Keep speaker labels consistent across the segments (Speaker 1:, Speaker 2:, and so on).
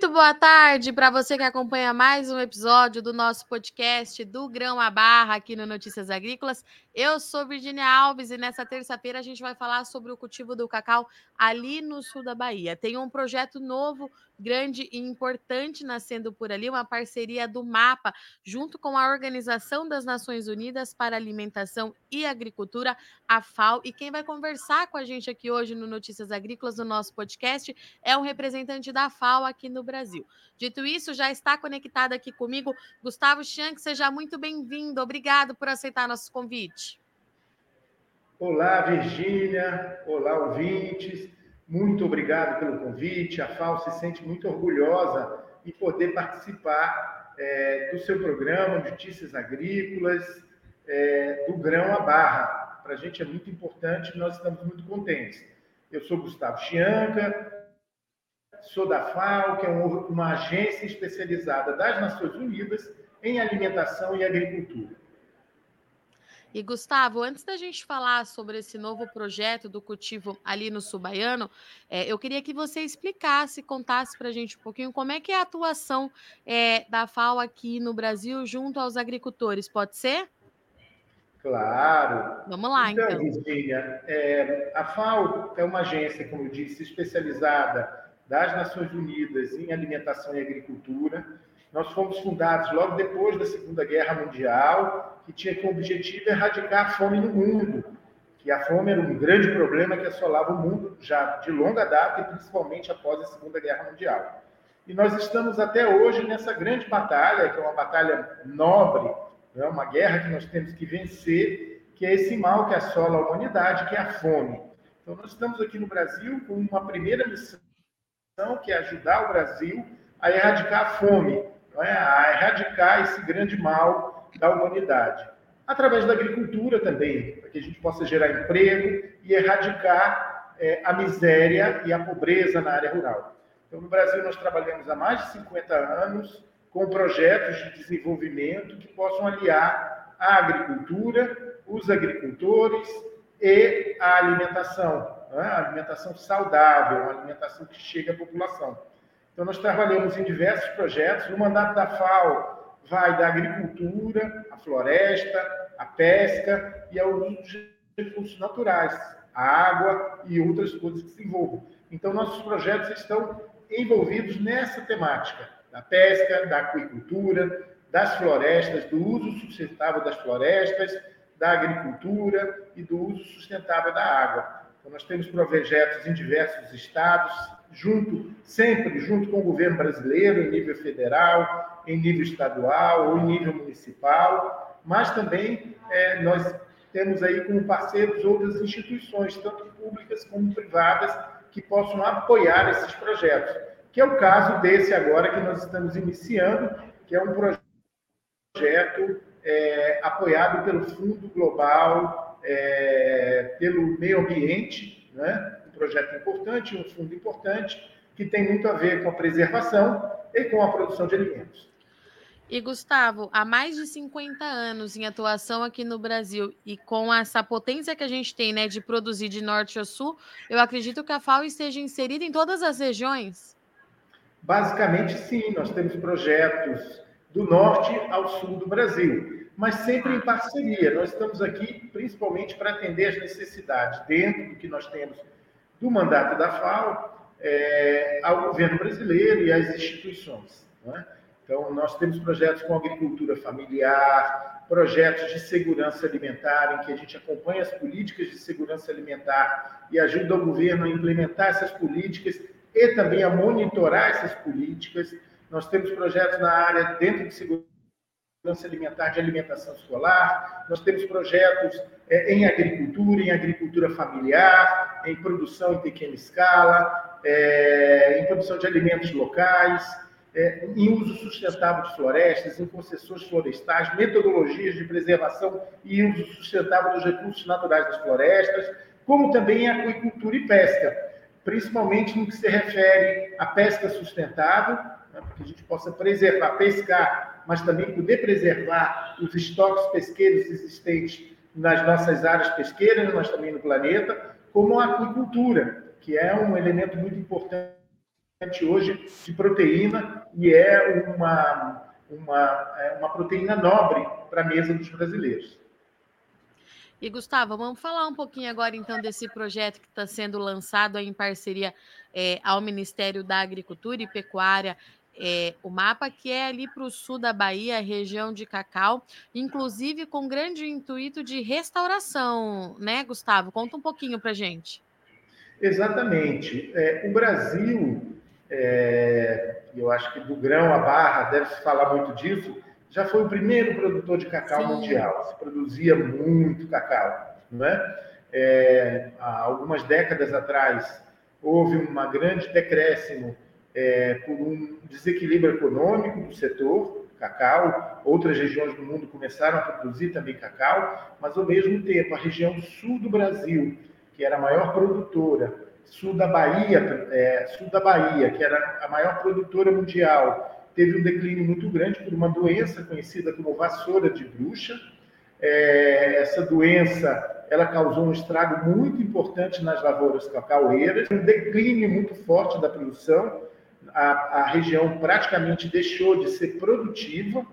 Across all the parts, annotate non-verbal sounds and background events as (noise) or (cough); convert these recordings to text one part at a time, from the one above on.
Speaker 1: Muito boa tarde para você que acompanha mais um episódio do nosso podcast do Grão à Barra aqui no Notícias Agrícolas. Eu sou Virginia Alves e nessa terça-feira a gente vai falar sobre o cultivo do cacau ali no sul da Bahia. Tem um projeto novo, grande e importante nascendo por ali, uma parceria do MAPA junto com a Organização das Nações Unidas para Alimentação e Agricultura, a FAO. E quem vai conversar com a gente aqui hoje no Notícias Agrícolas, no nosso podcast, é um representante da FAO aqui no Brasil. Dito isso, já está conectado aqui comigo Gustavo Schank, seja muito bem-vindo. Obrigado por aceitar nosso convite.
Speaker 2: Olá, Virgínia. Olá, ouvintes. Muito obrigado pelo convite. A FAO se sente muito orgulhosa em poder participar é, do seu programa Notícias Agrícolas, é, do grão à barra. Para a gente é muito importante, nós estamos muito contentes. Eu sou Gustavo Chianca, sou da FAO, que é uma agência especializada das Nações Unidas em alimentação e agricultura.
Speaker 1: E Gustavo, antes da gente falar sobre esse novo projeto do cultivo ali no Subaiano, é, eu queria que você explicasse, contasse para a gente um pouquinho como é que é a atuação é, da FAO aqui no Brasil junto aos agricultores, pode ser?
Speaker 2: Claro.
Speaker 1: Vamos lá, então. Então,
Speaker 2: Virginia, é, a FAO é uma agência, como eu disse, especializada das Nações Unidas em Alimentação e Agricultura. Nós fomos fundados logo depois da Segunda Guerra Mundial, que tinha como objetivo erradicar a fome no mundo, que a fome era um grande problema que assolava o mundo já de longa data e principalmente após a Segunda Guerra Mundial. E nós estamos até hoje nessa grande batalha, que é uma batalha nobre, é uma guerra que nós temos que vencer, que é esse mal que assola a humanidade, que é a fome. Então, nós estamos aqui no Brasil com uma primeira missão que é ajudar o Brasil a erradicar a fome, é? a erradicar esse grande mal da humanidade. Através da agricultura também, para que a gente possa gerar emprego e erradicar é, a miséria e a pobreza na área rural. Então, no Brasil, nós trabalhamos há mais de 50 anos com projetos de desenvolvimento que possam aliar a agricultura, os agricultores e a alimentação, né? a alimentação saudável, uma alimentação que chega à população. Então, nós trabalhamos em diversos projetos. No mandato da FAO, vai da agricultura, a floresta, a pesca e ao uso de recursos naturais, a água e outras coisas que se envolvam. Então, nossos projetos estão envolvidos nessa temática da pesca, da aquicultura, das florestas, do uso sustentável das florestas, da agricultura e do uso sustentável da água. Então, nós temos projetos em diversos estados, junto, sempre junto com o governo brasileiro, em nível federal, em nível estadual ou em nível municipal, mas também é, nós temos aí como parceiros outras instituições, tanto públicas como privadas, que possam apoiar esses projetos, que é o caso desse agora que nós estamos iniciando, que é um projeto é, apoiado pelo Fundo Global é, pelo meio ambiente, né? Projeto importante, um fundo importante, que tem muito a ver com a preservação e com a produção de alimentos.
Speaker 1: E Gustavo, há mais de 50 anos em atuação aqui no Brasil e com essa potência que a gente tem, né, de produzir de norte a sul, eu acredito que a FAO esteja inserida em todas as regiões.
Speaker 2: Basicamente, sim, nós temos projetos do norte ao sul do Brasil mas sempre em parceria. Nós estamos aqui principalmente para atender as necessidades dentro do que nós temos do mandato da FAO é, ao governo brasileiro e às instituições. É? Então, nós temos projetos com agricultura familiar, projetos de segurança alimentar, em que a gente acompanha as políticas de segurança alimentar e ajuda o governo a implementar essas políticas e também a monitorar essas políticas. Nós temos projetos na área dentro de segurança segurança alimentar de alimentação escolar, nós temos projetos é, em agricultura, em agricultura familiar, em produção em pequena escala, é, em produção de alimentos locais, é, em uso sustentável de florestas, em concessões florestais, metodologias de preservação e uso sustentável dos recursos naturais das florestas, como também em aquicultura e pesca, principalmente no que se refere à pesca sustentável, né, para que a gente possa preservar, pescar, mas também poder preservar os estoques pesqueiros existentes nas nossas áreas pesqueiras, mas também no planeta, como a aquicultura, que é um elemento muito importante hoje de proteína e é uma, uma, é uma proteína nobre para a mesa dos brasileiros.
Speaker 1: E Gustavo, vamos falar um pouquinho agora então desse projeto que está sendo lançado em parceria é, ao Ministério da Agricultura e Pecuária, é, o mapa que é ali para o sul da Bahia, região de Cacau, inclusive com grande intuito de restauração, né, Gustavo? Conta um pouquinho para gente.
Speaker 2: Exatamente. É, o Brasil, é, eu acho que do grão à barra deve se falar muito disso já foi o primeiro produtor de cacau Sim. mundial. Se produzia muito cacau, não é? é? há algumas décadas atrás houve um grande decréscimo é, por um desequilíbrio econômico do setor cacau. Outras regiões do mundo começaram a produzir também cacau, mas ao mesmo tempo a região sul do Brasil, que era a maior produtora, sul da Bahia, é, sul da Bahia, que era a maior produtora mundial, teve um declínio muito grande por uma doença conhecida como vassoura de bruxa. É, essa doença ela causou um estrago muito importante nas lavouras cacaueiras, um declínio muito forte da produção. A, a região praticamente deixou de ser produtiva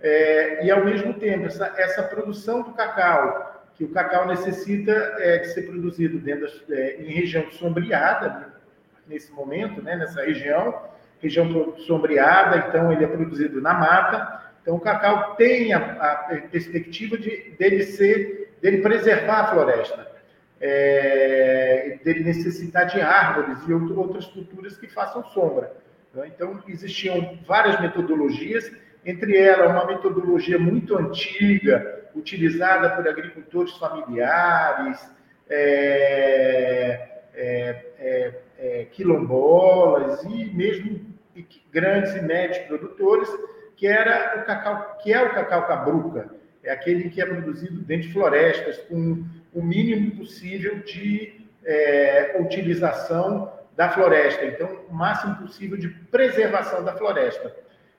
Speaker 2: é, e, ao mesmo tempo, essa, essa produção do cacau, que o cacau necessita é, de ser produzido dentro é, em região sombreada, nesse momento, né, nessa região, região sombreada, então ele é produzido na mata. Então o cacau tem a, a perspectiva de dele ser, dele preservar a floresta, é, dele necessitar de árvores e outras culturas que façam sombra. Né? Então existiam várias metodologias, entre elas uma metodologia muito antiga, utilizada por agricultores familiares, é, é, é, é quilombolas e mesmo grandes e médios produtores, que era o cacau, que é o cacau cabruca, é aquele que é produzido dentro de florestas com o mínimo possível de é, utilização da floresta, então o máximo possível de preservação da floresta.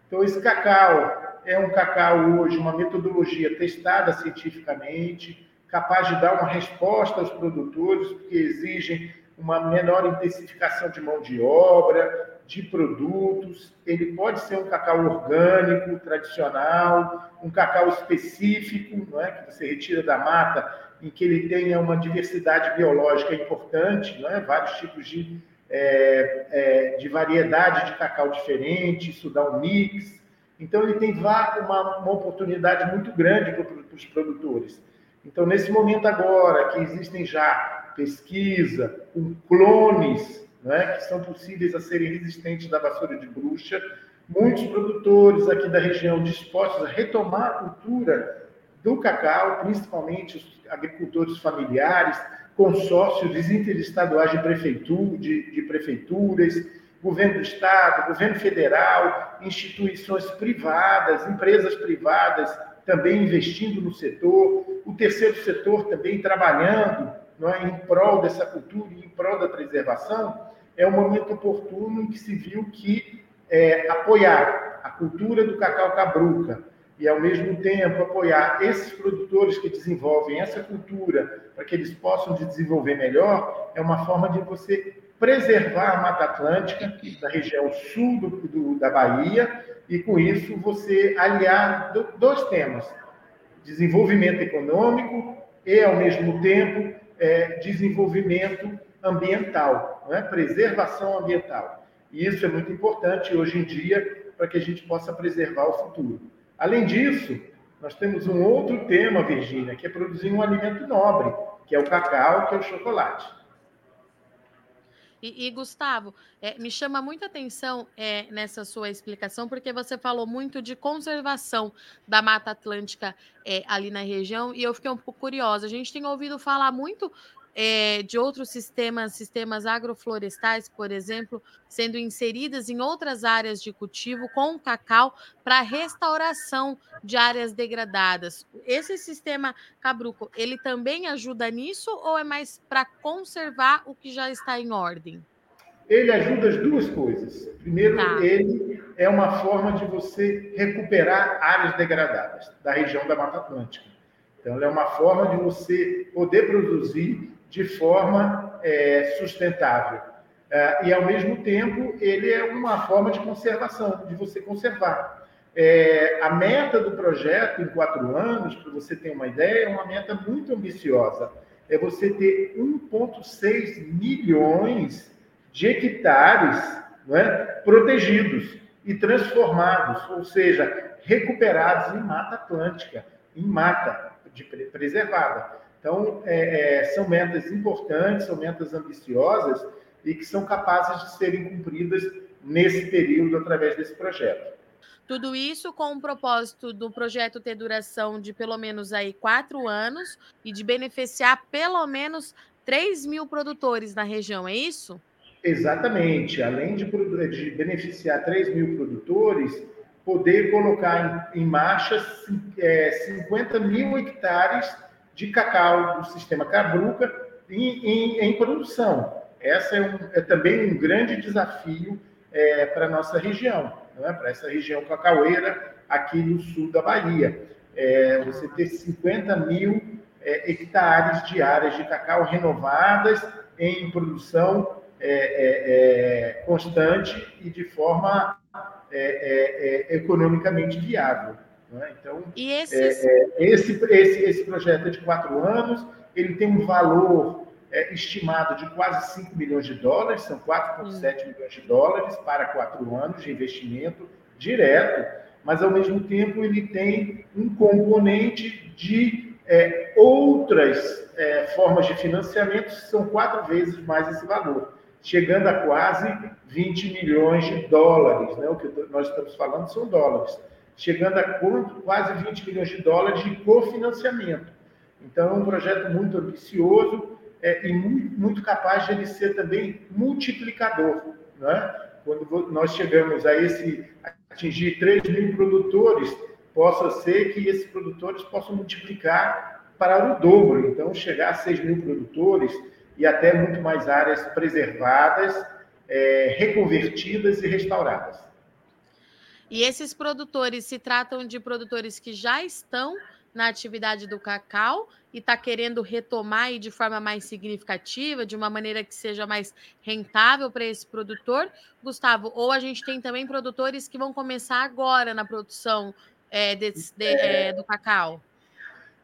Speaker 2: Então esse cacau é um cacau hoje uma metodologia testada cientificamente, capaz de dar uma resposta aos produtores, porque exigem uma menor intensificação de mão de obra, de produtos. Ele pode ser um cacau orgânico, tradicional, um cacau específico, não é? que você retira da mata, em que ele tenha uma diversidade biológica importante, não é? vários tipos de, é, é, de variedade de cacau diferente, isso dá um mix. Então, ele tem uma, uma oportunidade muito grande para os produtores. Então, nesse momento agora, que existem já pesquisa com clones né, que são possíveis a serem resistentes da vassoura de bruxa. Muitos produtores aqui da região dispostos a retomar a cultura do cacau, principalmente os agricultores familiares, consórcios interestaduais de, prefeitura, de, de prefeituras, governo do estado, governo federal, instituições privadas, empresas privadas também investindo no setor, o terceiro setor também trabalhando não é, em prol dessa cultura e em prol da preservação é o momento oportuno em que se viu que é, apoiar a cultura do cacau cabruca e, ao mesmo tempo, apoiar esses produtores que desenvolvem essa cultura para que eles possam desenvolver melhor, é uma forma de você preservar a Mata Atlântica, da região sul do, do, da Bahia, e com isso você aliar do, dois temas: desenvolvimento econômico e, ao mesmo tempo, é, desenvolvimento ambiental, não é? preservação ambiental. E isso é muito importante hoje em dia para que a gente possa preservar o futuro. Além disso, nós temos um outro tema, Virgínia, que é produzir um alimento nobre, que é o cacau, que é o chocolate.
Speaker 1: E, e Gustavo, é, me chama muita atenção é, nessa sua explicação, porque você falou muito de conservação da Mata Atlântica é, ali na região, e eu fiquei um pouco curiosa. A gente tem ouvido falar muito é, de outros sistemas, sistemas agroflorestais, por exemplo, sendo inseridas em outras áreas de cultivo com cacau para restauração de áreas degradadas. Esse sistema cabruco, ele também ajuda nisso ou é mais para conservar o que já está em ordem?
Speaker 2: Ele ajuda as duas coisas. Primeiro, tá. ele é uma forma de você recuperar áreas degradadas da região da Mata Atlântica. Então, ele é uma forma de você poder produzir de forma é, sustentável. É, e, ao mesmo tempo, ele é uma forma de conservação, de você conservar. É, a meta do projeto em quatro anos, para você ter uma ideia, é uma meta muito ambiciosa. É você ter 1,6 milhões de hectares não é, protegidos e transformados, ou seja, recuperados em mata atlântica, em mata de preservada. Então, é, é, são metas importantes, são metas ambiciosas e que são capazes de serem cumpridas nesse período através desse projeto.
Speaker 1: Tudo isso com o propósito do projeto ter duração de pelo menos aí quatro anos e de beneficiar pelo menos 3 mil produtores na região, é isso?
Speaker 2: Exatamente. Além de, de beneficiar 3 mil produtores, poder colocar em, em marcha é, 50 mil hectares de cacau do sistema Cabruca em, em, em produção. Essa é, um, é, também um grande desafio é, para a nossa região, é? para essa região cacaueira aqui no sul da Bahia. É, você ter 50 mil é, hectares de áreas de cacau renovadas em produção é, constante e de forma economicamente viável. Né? Então,
Speaker 1: e esses...
Speaker 2: é, é, esse, esse, esse projeto é de quatro anos, ele tem um valor é, estimado de quase 5 milhões de dólares, são 4,7 hum. milhões de dólares para quatro anos de investimento direto, mas ao mesmo tempo ele tem um componente de é, outras é, formas de financiamento, que são quatro vezes mais esse valor, chegando a quase 20 milhões de dólares. Né? O que nós estamos falando são dólares chegando a quase 20 milhões de dólares de cofinanciamento. Então, é um projeto muito ambicioso é, e muito, muito, capaz de ele ser também multiplicador. Né? Quando nós chegamos a esse atingir 3 mil produtores, possa ser que esses produtores possam multiplicar para o dobro. Então, chegar a 6 mil produtores e até muito mais áreas preservadas, é, reconvertidas e restauradas.
Speaker 1: E esses produtores se tratam de produtores que já estão na atividade do cacau e está querendo retomar e de forma mais significativa, de uma maneira que seja mais rentável para esse produtor, Gustavo? Ou a gente tem também produtores que vão começar agora na produção é, desse, de, é, do cacau?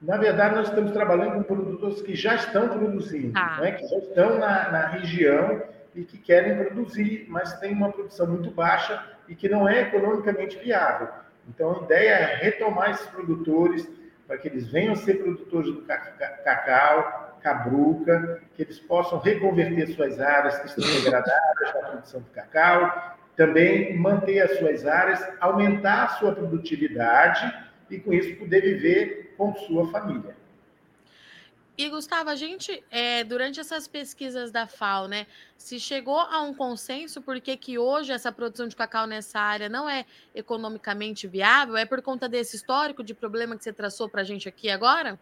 Speaker 2: Na verdade, nós estamos trabalhando com produtores que já estão produzindo, tá. né, que já estão na, na região e que querem produzir, mas tem uma produção muito baixa e que não é economicamente viável. Então, a ideia é retomar esses produtores para que eles venham a ser produtores do cacau, cabruca, que eles possam reconverter suas áreas que estão degradadas na produção do cacau, também manter as suas áreas, aumentar a sua produtividade e, com isso, poder viver com sua família.
Speaker 1: E, Gustavo, a gente, é, durante essas pesquisas da FAO, né, se chegou a um consenso por que, que hoje essa produção de cacau nessa área não é economicamente viável? É por conta desse histórico de problema que você traçou para a gente aqui agora?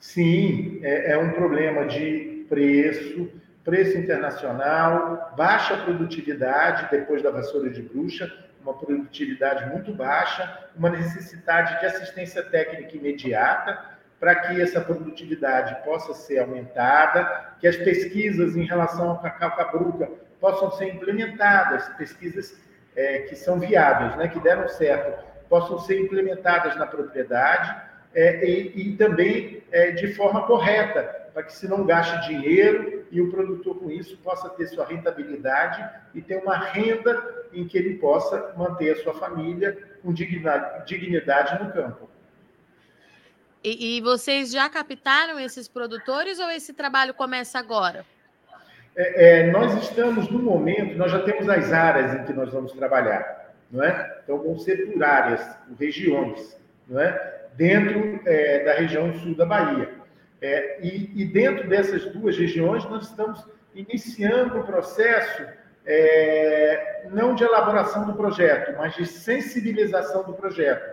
Speaker 2: Sim, é, é um problema de preço, preço internacional, baixa produtividade depois da vassoura de bruxa, uma produtividade muito baixa, uma necessidade de assistência técnica imediata para que essa produtividade possa ser aumentada, que as pesquisas em relação ao cacau cabruca possam ser implementadas, pesquisas é, que são viáveis, né, que deram certo, possam ser implementadas na propriedade é, e, e, também é, de forma correta, para que se não gaste dinheiro e o produtor com isso possa ter sua rentabilidade e ter uma renda em que ele possa manter a sua família com dignidade, dignidade no campo.
Speaker 1: E, e, vocês já captaram esses produtores ou esse trabalho começa agora?
Speaker 2: É, é, nós estamos no momento, nós já temos as áreas em que nós vamos trabalhar, não é? Então vão ser por áreas, por regiões, não é? Dentro é, da região sul da Bahia. É, e, e, dentro dessas duas regiões nós estamos iniciando o processo é, não de elaboração do projeto, mas de sensibilização do projeto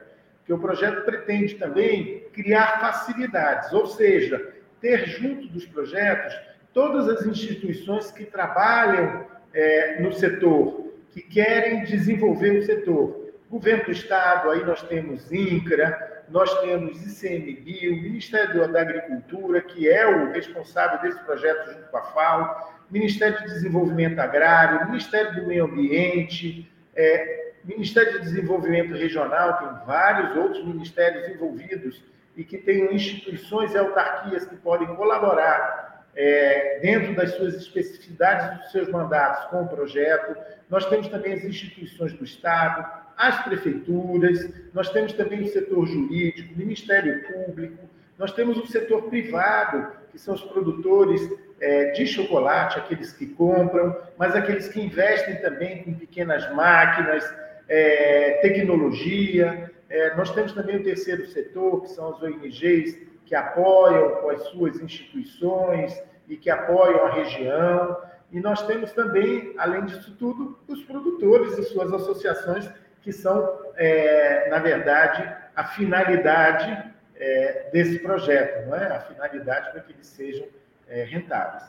Speaker 2: que o projeto pretende também criar facilidades, ou seja, ter junto dos projetos todas as instituições que trabalham é, no setor, que querem desenvolver o setor. Governo do Estado, aí nós temos INCRA, nós temos ICMBio, Ministério da Agricultura, que é o responsável desse projeto junto com a FAO, Ministério de Desenvolvimento Agrário, Ministério do Meio Ambiente, é, Ministério de Desenvolvimento Regional, tem vários outros ministérios envolvidos e que têm instituições e autarquias que podem colaborar é, dentro das suas especificidades dos seus mandatos com o projeto. Nós temos também as instituições do Estado, as prefeituras, nós temos também o setor jurídico, o Ministério Público, nós temos o setor privado, que são os produtores é, de chocolate, aqueles que compram, mas aqueles que investem também com pequenas máquinas, é, tecnologia. É, nós temos também o terceiro setor, que são as ONGs, que apoiam com as suas instituições e que apoiam a região. E nós temos também, além disso tudo, os produtores e suas associações, que são, é, na verdade, a finalidade é, desse projeto, não é? A finalidade para que eles sejam é, rentáveis.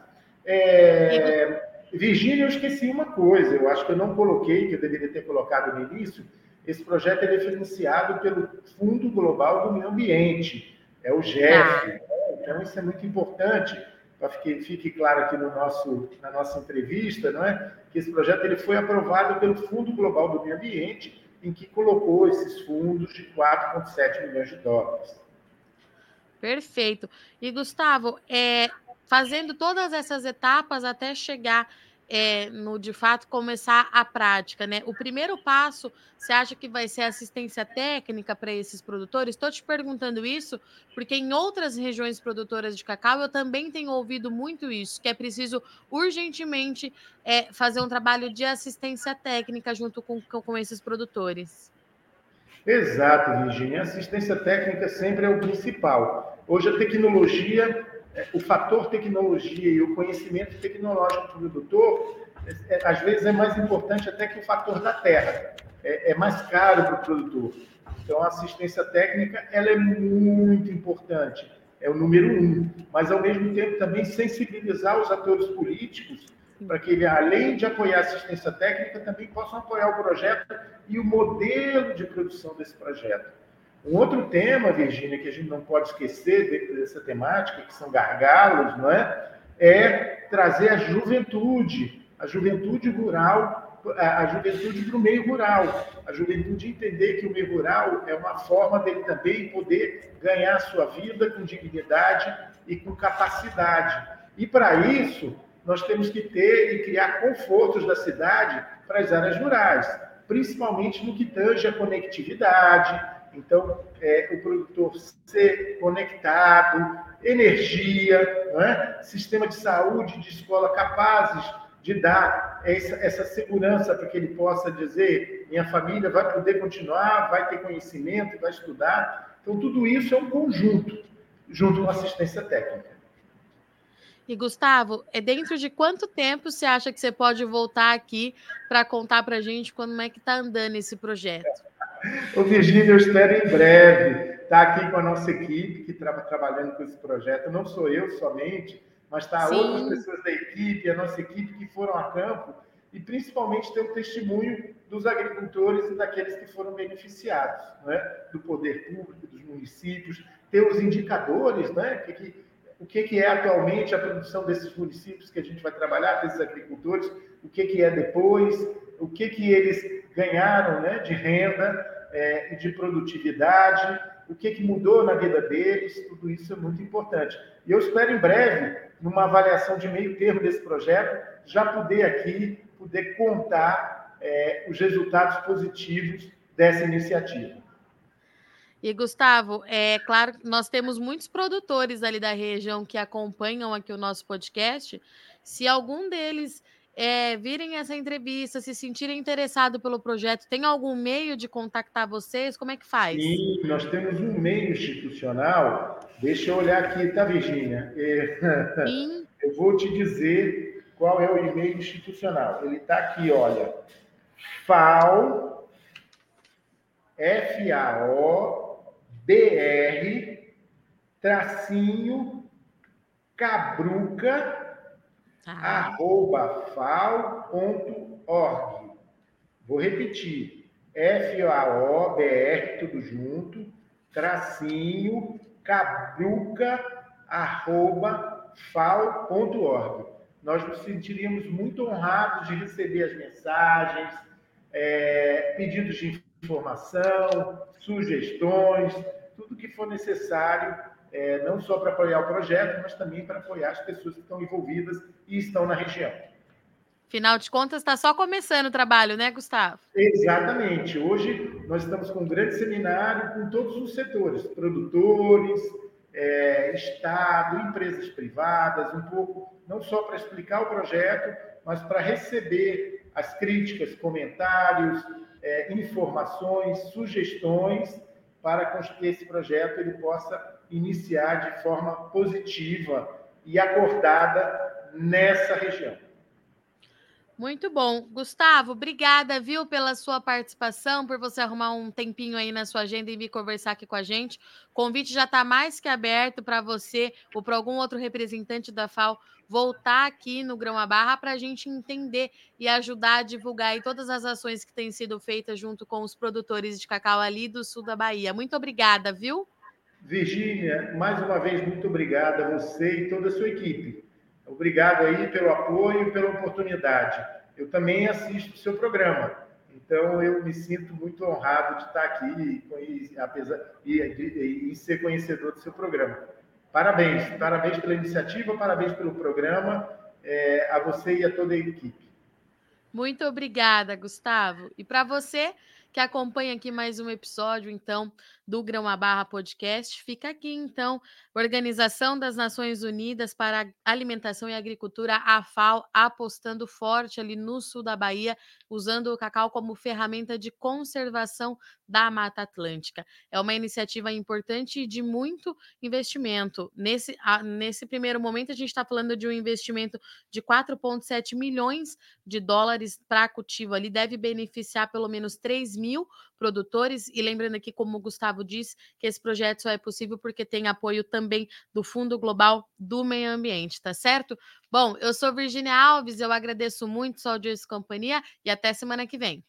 Speaker 2: É, Virgínia, eu esqueci uma coisa, eu acho que eu não coloquei, que eu deveria ter colocado no início. Esse projeto é financiado pelo Fundo Global do Meio Ambiente, é o GEF. Ah. Né? Então, isso é muito importante, para que fique claro aqui no nosso, na nossa entrevista, não é? que esse projeto ele foi aprovado pelo Fundo Global do Meio Ambiente, em que colocou esses fundos de 4,7 milhões de dólares.
Speaker 1: Perfeito. E, Gustavo, é, fazendo todas essas etapas até chegar é, no de fato começar a prática, né? O primeiro passo, você acha que vai ser assistência técnica para esses produtores? Estou te perguntando isso porque em outras regiões produtoras de cacau eu também tenho ouvido muito isso, que é preciso urgentemente é, fazer um trabalho de assistência técnica junto com, com esses produtores.
Speaker 2: Exato, Virginia. Assistência técnica sempre é o principal. Hoje a tecnologia o fator tecnologia e o conhecimento tecnológico do produtor, é, é, às vezes é mais importante até que o fator da terra. É, é mais caro para o produtor. Então, a assistência técnica ela é muito importante, é o número um. Mas, ao mesmo tempo, também sensibilizar os atores políticos para que ele, além de apoiar a assistência técnica, também possam apoiar o projeto e o modelo de produção desse projeto. Um outro tema, Virgínia, que a gente não pode esquecer dessa temática, que são gargalos, não é? É trazer a juventude, a juventude rural, a juventude para o meio rural, a juventude entender que o meio rural é uma forma dele também poder ganhar a sua vida com dignidade e com capacidade. E para isso, nós temos que ter e criar confortos da cidade para as áreas rurais, principalmente no que tange a conectividade, então, é, o produtor ser conectado, energia, é? sistema de saúde, de escola capazes de dar essa, essa segurança para que ele possa dizer: minha família vai poder continuar, vai ter conhecimento, vai estudar. Então, tudo isso é um conjunto, junto com assistência técnica.
Speaker 1: E Gustavo, é dentro de quanto tempo você acha que você pode voltar aqui para contar para a gente como é que está andando esse projeto?
Speaker 2: O Virgínia, eu espero em breve estar tá aqui com a nossa equipe que está trabalhando com esse projeto. Não sou eu somente, mas está outras pessoas da equipe, a nossa equipe que foram a campo e principalmente ter o testemunho dos agricultores e daqueles que foram beneficiados, né? do poder público, dos municípios, ter os indicadores, né? que, que, o que, que é atualmente a produção desses municípios que a gente vai trabalhar, desses agricultores, o que, que é depois, o que, que eles ganharam né, de renda é, e de produtividade, o que, que mudou na vida deles, tudo isso é muito importante. E eu espero em breve, numa avaliação de meio termo desse projeto, já poder aqui, poder contar é, os resultados positivos dessa iniciativa.
Speaker 1: E Gustavo, é claro que nós temos muitos produtores ali da região que acompanham aqui o nosso podcast. Se algum deles é, virem essa entrevista, se sentirem interessado pelo projeto, tem algum meio de contactar vocês? Como é que faz?
Speaker 2: Sim, nós temos um meio institucional. Deixa eu olhar aqui, tá, Virginia? É, Sim. (laughs) Eu vou te dizer qual é o e-mail institucional. Ele está aqui, olha. FAO, F-A-O-B-R, tracinho, cabruca, ah. arroba fal.org. Vou repetir. F-A-O-B-R, tudo junto, tracinho, cabruca, arroba fal.org. nós nos sentiríamos muito honrados de receber as mensagens, é, pedidos de informação, sugestões, tudo que for necessário, é, não só para apoiar o projeto, mas também para apoiar as pessoas que estão envolvidas e estão na região.
Speaker 1: Afinal de contas, está só começando o trabalho, né, Gustavo?
Speaker 2: Exatamente. Hoje nós estamos com um grande seminário com todos os setores, produtores, é, Estado, empresas privadas, um pouco, não só para explicar o projeto, mas para receber as críticas, comentários, é, informações, sugestões, para que esse projeto ele possa iniciar de forma positiva e acordada nessa região.
Speaker 1: Muito bom. Gustavo, obrigada, viu, pela sua participação, por você arrumar um tempinho aí na sua agenda e vir conversar aqui com a gente. O convite já está mais que aberto para você ou para algum outro representante da FAO voltar aqui no Grão a Barra para a gente entender e ajudar a divulgar aí todas as ações que têm sido feitas junto com os produtores de cacau ali do sul da Bahia. Muito obrigada, viu?
Speaker 2: Virgínia, mais uma vez, muito obrigada a você e toda a sua equipe. Obrigado aí pelo apoio e pela oportunidade. Eu também assisto o seu programa, então eu me sinto muito honrado de estar aqui e, apesar, e, e, e ser conhecedor do seu programa. Parabéns, parabéns pela iniciativa, parabéns pelo programa, é, a você e a toda a equipe.
Speaker 1: Muito obrigada, Gustavo. E para você que acompanha aqui mais um episódio, então, do Grão a Barra Podcast. Fica aqui, então, Organização das Nações Unidas para Alimentação e Agricultura, a FAO, apostando forte ali no sul da Bahia, usando o cacau como ferramenta de conservação da Mata Atlântica. É uma iniciativa importante e de muito investimento. Nesse, a, nesse primeiro momento, a gente está falando de um investimento de 4,7 milhões de dólares para cultivo ali, deve beneficiar pelo menos 3 mil produtores. E lembrando aqui, como o Gustavo disse, que esse projeto só é possível porque tem apoio também do Fundo Global do Meio Ambiente, tá certo? Bom, eu sou Virginia Alves, eu agradeço muito sua audiência e companhia e até semana que vem.